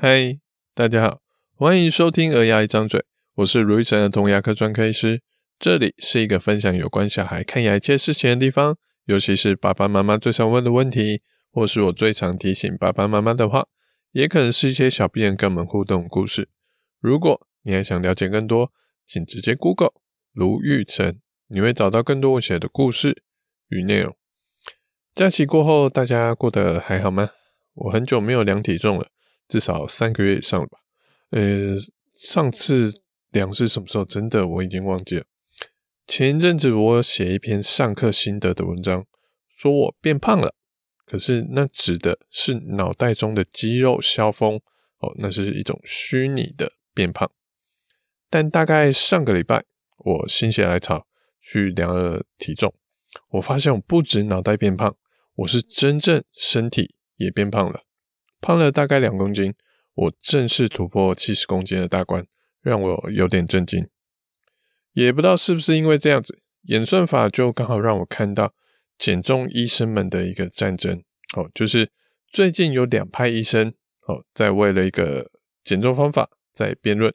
嗨，大家好，欢迎收听《儿牙一张嘴》，我是卢玉成儿童牙科专科医师。这里是一个分享有关小孩看牙一切事情的地方，尤其是爸爸妈妈最常问的问题，或是我最常提醒爸爸妈妈的话，也可能是一些小病人跟我们互动故事。如果你还想了解更多，请直接 Google 卢玉成，你会找到更多我写的故事与内容。假期过后，大家过得还好吗？我很久没有量体重了，至少三个月以上了吧。呃，上次量是什么时候？真的我已经忘记了。前一阵子我写一篇上课心得的文章，说我变胖了，可是那指的是脑袋中的肌肉消风哦，那是一种虚拟的变胖。但大概上个礼拜，我心血来潮去量了体重，我发现我不止脑袋变胖。我是真正身体也变胖了，胖了大概两公斤，我正式突破七十公斤的大关，让我有点震惊。也不知道是不是因为这样子，演算法就刚好让我看到减重医生们的一个战争。哦，就是最近有两派医生哦，在为了一个减重方法在辩论。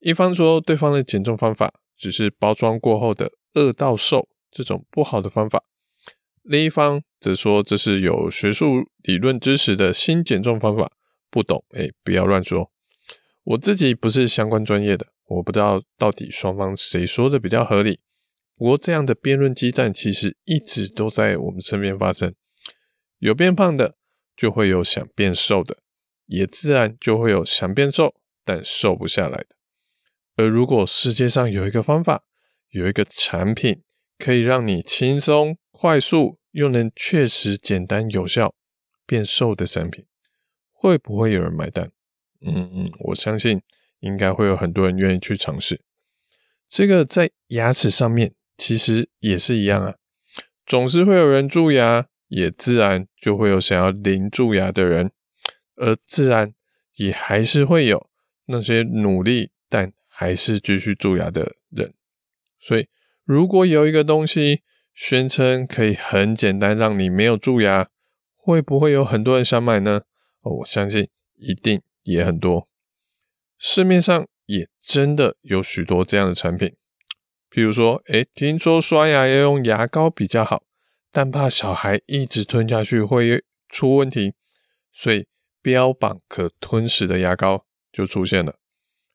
一方说对方的减重方法只是包装过后的饿到瘦这种不好的方法。另一方则说这是有学术理论支持的新减重方法，不懂哎，不要乱说。我自己不是相关专业的，我不知道到底双方谁说的比较合理。不过这样的辩论激战其实一直都在我们身边发生。有变胖的，就会有想变瘦的，也自然就会有想变瘦但瘦不下来的。而如果世界上有一个方法，有一个产品，可以让你轻松。快速又能确实简单有效变瘦的产品，会不会有人买单？嗯嗯，我相信应该会有很多人愿意去尝试。这个在牙齿上面其实也是一样啊，总是会有人蛀牙，也自然就会有想要零蛀牙的人，而自然也还是会有那些努力但还是继续蛀牙的人。所以，如果有一个东西，宣称可以很简单让你没有蛀牙，会不会有很多人想买呢？哦，我相信一定也很多。市面上也真的有许多这样的产品，譬如说，诶，听说刷牙要用牙膏比较好，但怕小孩一直吞下去会出问题，所以标榜可吞食的牙膏就出现了。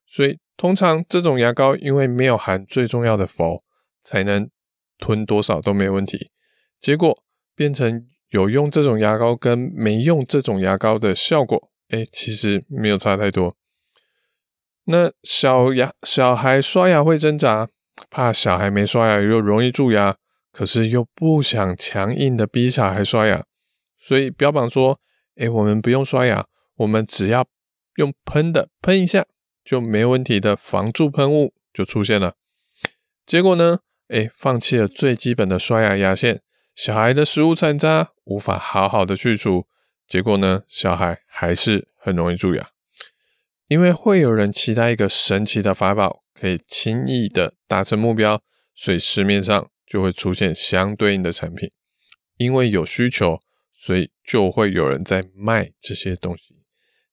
所以通常这种牙膏因为没有含最重要的氟，才能。吞多少都没问题，结果变成有用这种牙膏跟没用这种牙膏的效果，哎，其实没有差太多。那小牙小孩刷牙会挣扎，怕小孩没刷牙又容易蛀牙，可是又不想强硬的逼小孩刷牙，所以标榜说，哎，我们不用刷牙，我们只要用喷的喷一下就没问题的防蛀喷雾就出现了。结果呢？哎，放弃了最基本的刷牙牙线，小孩的食物残渣无法好好的去除，结果呢，小孩还是很容易蛀牙。因为会有人期待一个神奇的法宝，可以轻易的达成目标，所以市面上就会出现相对应的产品。因为有需求，所以就会有人在卖这些东西，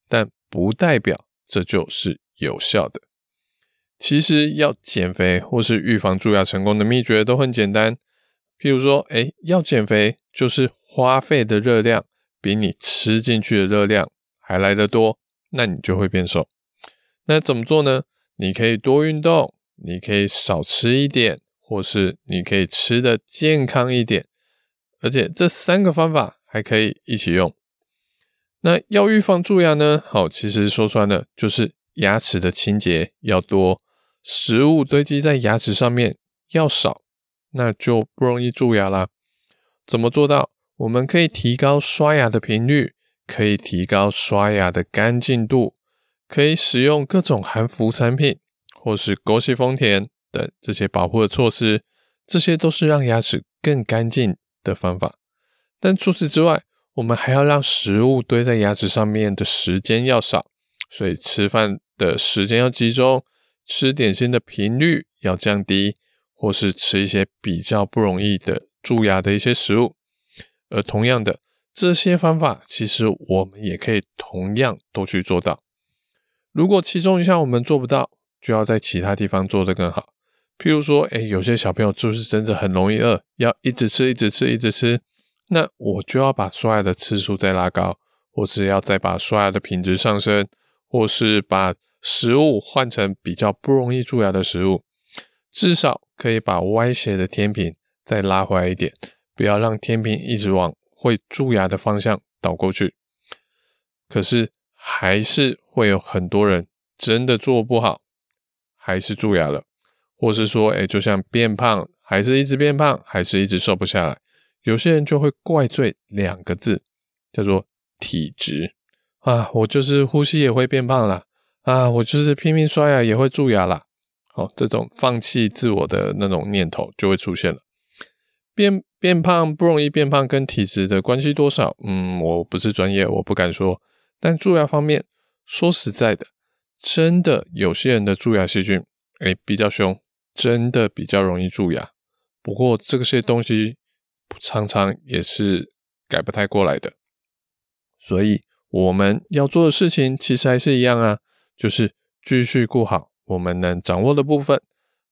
但不代表这就是有效的。其实要减肥或是预防蛀牙成功的秘诀都很简单，譬如说，哎，要减肥就是花费的热量比你吃进去的热量还来得多，那你就会变瘦。那怎么做呢？你可以多运动，你可以少吃一点，或是你可以吃得健康一点，而且这三个方法还可以一起用。那要预防蛀牙呢？好，其实说穿了就是牙齿的清洁要多。食物堆积在牙齿上面要少，那就不容易蛀牙啦。怎么做到？我们可以提高刷牙的频率，可以提高刷牙的干净度，可以使用各种含氟产品，或是枸杞、丰田等这些保护的措施，这些都是让牙齿更干净的方法。但除此之外，我们还要让食物堆在牙齿上面的时间要少，所以吃饭的时间要集中。吃点心的频率要降低，或是吃一些比较不容易的蛀牙的一些食物。而同样的，这些方法其实我们也可以同样都去做到。如果其中一项我们做不到，就要在其他地方做得更好。譬如说，诶，有些小朋友就是真的很容易饿，要一直吃，一直吃，一直吃，那我就要把刷牙的次数再拉高，或是要再把刷牙的品质上升，或是把食物换成比较不容易蛀牙的食物，至少可以把歪斜的天平再拉回来一点，不要让天平一直往会蛀牙的方向倒过去。可是还是会有很多人真的做不好，还是蛀牙了。或是说，哎，就像变胖，还是一直变胖，还是一直瘦不下来。有些人就会怪罪两个字，叫做体质啊，我就是呼吸也会变胖啦，啊，我就是拼命刷牙也会蛀牙啦。好，这种放弃自我的那种念头就会出现了。变变胖不容易变胖，跟体质的关系多少？嗯，我不是专业，我不敢说。但蛀牙方面，说实在的，真的有些人的蛀牙细菌，哎，比较凶。真的比较容易蛀牙，不过这些东西常常也是改不太过来的，所以我们要做的事情其实还是一样啊，就是继续顾好我们能掌握的部分，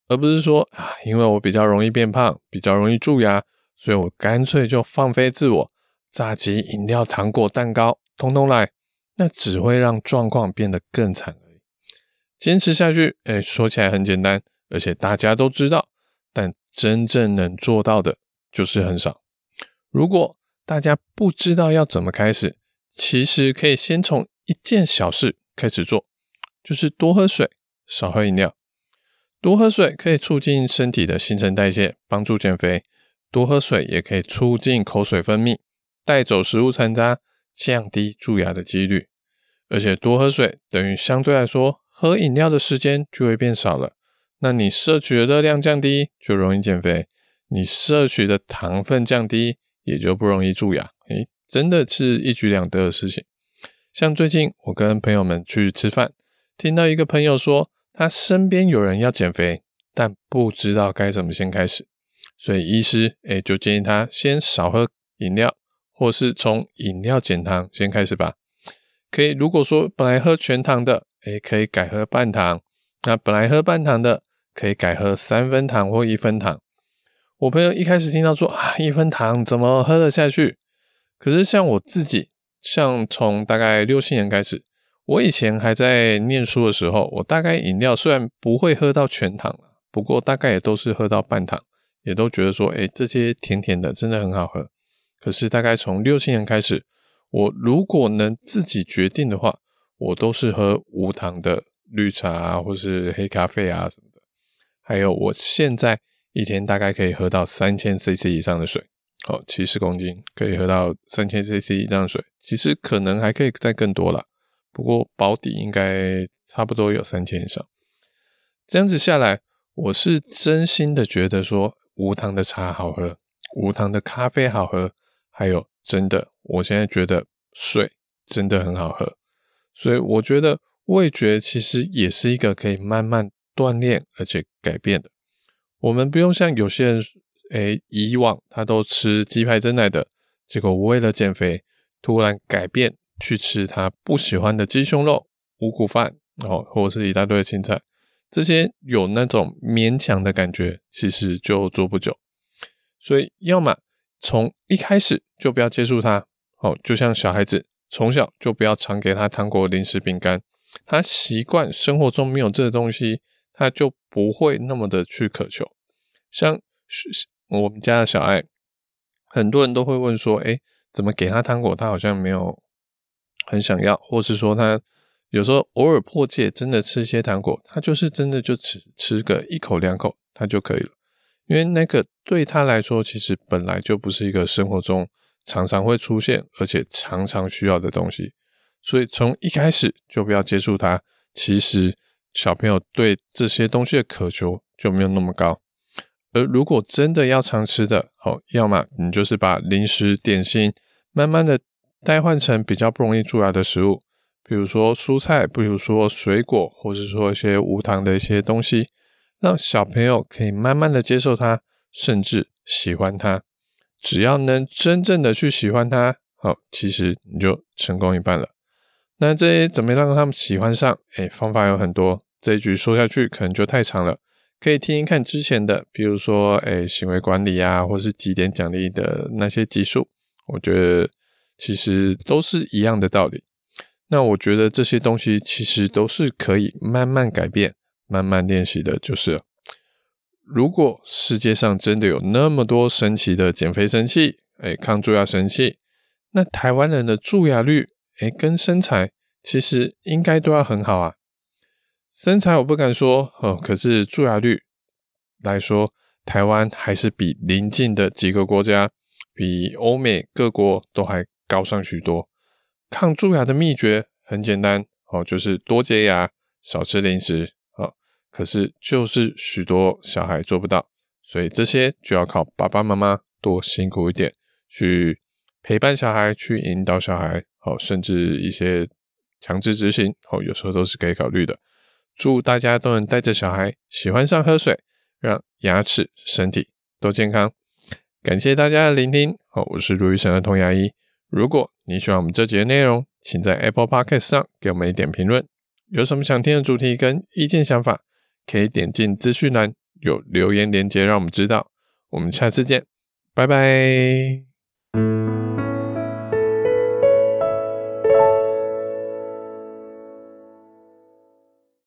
而不是说啊，因为我比较容易变胖，比较容易蛀牙，所以我干脆就放飞自我，炸鸡、饮料、糖果、蛋糕，通通来，那只会让状况变得更惨而已。坚持下去，哎，说起来很简单。而且大家都知道，但真正能做到的就是很少。如果大家不知道要怎么开始，其实可以先从一件小事开始做，就是多喝水，少喝饮料。多喝水可以促进身体的新陈代谢，帮助减肥；多喝水也可以促进口水分泌，带走食物残渣，降低蛀牙的几率。而且多喝水等于相对来说，喝饮料的时间就会变少了。那你摄取的热量降低，就容易减肥；你摄取的糖分降低，也就不容易蛀牙。诶，真的是一举两得的事情。像最近我跟朋友们去吃饭，听到一个朋友说，他身边有人要减肥，但不知道该怎么先开始，所以医师诶就建议他先少喝饮料，或是从饮料减糖先开始吧。可以，如果说本来喝全糖的，诶可以改喝半糖；那本来喝半糖的，可以改喝三分糖或一分糖。我朋友一开始听到说啊，一分糖怎么喝得下去？可是像我自己，像从大概六七年开始，我以前还在念书的时候，我大概饮料虽然不会喝到全糖，不过大概也都是喝到半糖，也都觉得说，哎，这些甜甜的真的很好喝。可是大概从六七年开始，我如果能自己决定的话，我都是喝无糖的绿茶啊，或是黑咖啡啊什么的。还有，我现在一天大概可以喝到三千 CC 以上的水，好，七十公斤可以喝到三千 CC 以上的水，其实可能还可以再更多了，不过保底应该差不多有三千以上。这样子下来，我是真心的觉得说无糖的茶好喝，无糖的咖啡好喝，还有真的，我现在觉得水真的很好喝，所以我觉得味觉其实也是一个可以慢慢。锻炼而且改变的，我们不用像有些人，诶，以往他都吃鸡排珍奶的，结果为了减肥，突然改变去吃他不喜欢的鸡胸肉、五谷饭，哦，或者是一大堆的青菜，这些有那种勉强的感觉，其实就做不久。所以，要么从一开始就不要接触它，哦，就像小孩子从小就不要常给他糖果、零食、饼干，他习惯生活中没有这个东西。他就不会那么的去渴求，像我们家的小爱，很多人都会问说，哎，怎么给他糖果，他好像没有很想要，或是说他有时候偶尔破戒，真的吃一些糖果，他就是真的就只吃个一口两口，他就可以了，因为那个对他来说，其实本来就不是一个生活中常常会出现，而且常常需要的东西，所以从一开始就不要接触它，其实。小朋友对这些东西的渴求就没有那么高，而如果真的要常吃的，好，要么你就是把零食点心慢慢的代换成比较不容易蛀牙的食物，比如说蔬菜，比如说水果，或是说一些无糖的一些东西，让小朋友可以慢慢的接受它，甚至喜欢它。只要能真正的去喜欢它，好，其实你就成功一半了。那这些怎么让他们喜欢上？哎，方法有很多，这一局说下去可能就太长了，可以听听看之前的，比如说，哎，行为管理啊，或是几点奖励的那些集数，我觉得其实都是一样的道理。那我觉得这些东西其实都是可以慢慢改变、慢慢练习的，就是。如果世界上真的有那么多神奇的减肥神器，哎，抗蛀牙神器，那台湾人的蛀牙率，哎，跟身材其实应该都要很好啊。身材我不敢说哦，可是蛀牙率来说，台湾还是比邻近的几个国家，比欧美各国都还高上许多。抗蛀牙的秘诀很简单哦，就是多洁牙，少吃零食哦。可是就是许多小孩做不到，所以这些就要靠爸爸妈妈多辛苦一点去。陪伴小孩，去引导小孩，好，甚至一些强制执行，好，有时候都是可以考虑的。祝大家都能带着小孩喜欢上喝水，让牙齿、身体都健康。感谢大家的聆听，好，我是卢医生儿童牙医。如果你喜欢我们这集的内容，请在 Apple Podcast 上给我们一点评论。有什么想听的主题跟意见想法，可以点进资讯栏有留言连接，让我们知道。我们下次见，拜拜。